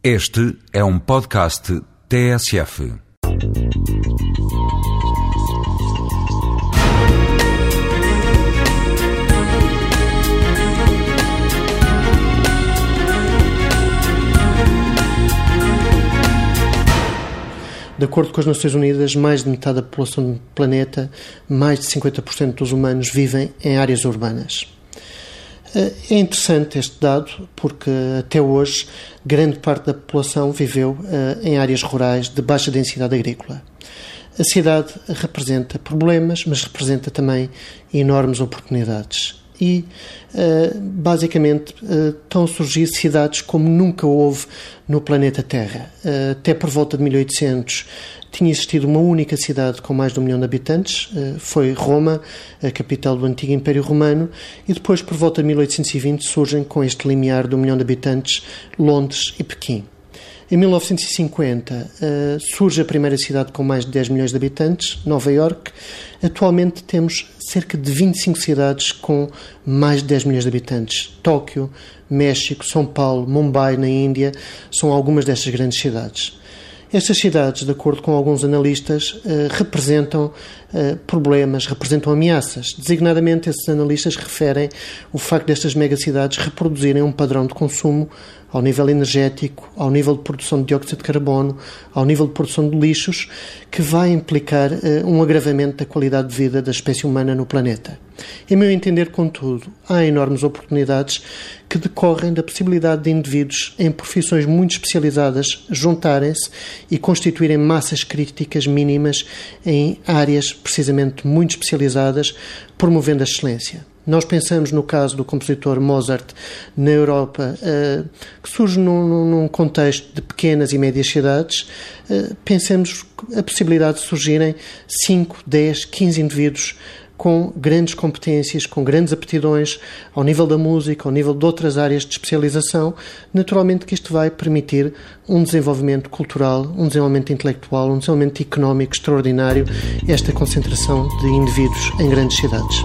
Este é um podcast TSF. De acordo com as Nações Unidas, mais de metade da população do planeta, mais de 50% dos humanos, vivem em áreas urbanas. É interessante este dado porque até hoje grande parte da população viveu eh, em áreas rurais de baixa densidade agrícola. A cidade representa problemas, mas representa também enormes oportunidades. E, eh, basicamente, estão a surgir cidades como nunca houve no planeta Terra. Até por volta de 1800 tinha existido uma única cidade com mais de um milhão de habitantes, foi Roma, a capital do antigo Império Romano, e depois, por volta de 1820, surgem com este limiar de um milhão de habitantes Londres e Pequim. Em 1950 eh, surge a primeira cidade com mais de 10 milhões de habitantes, Nova York. Atualmente temos cerca de 25 cidades com mais de 10 milhões de habitantes. Tóquio, México, São Paulo, Mumbai, na Índia, são algumas destas grandes cidades. Estas cidades, de acordo com alguns analistas, eh, representam eh, problemas, representam ameaças. Designadamente, esses analistas referem o facto destas megacidades reproduzirem um padrão de consumo ao nível energético, ao nível de produção de dióxido de carbono, ao nível de produção de lixos, que vai implicar uh, um agravamento da qualidade de vida da espécie humana no planeta. Em meu entender, contudo, há enormes oportunidades que decorrem da possibilidade de indivíduos em profissões muito especializadas juntarem-se e constituírem massas críticas mínimas em áreas precisamente muito especializadas, promovendo a excelência. Nós pensamos no caso do compositor Mozart na Europa, uh, que surge num, num, contexto de pequenas e médias cidades, uh, pensemos a possibilidade de surgirem 5, 10, 15 indivíduos com grandes competências, com grandes aptidões ao nível da música, ao nível de outras áreas de especialização, naturalmente que isto vai permitir um desenvolvimento cultural, um desenvolvimento intelectual, um desenvolvimento económico extraordinário, esta concentração de indivíduos em grandes cidades.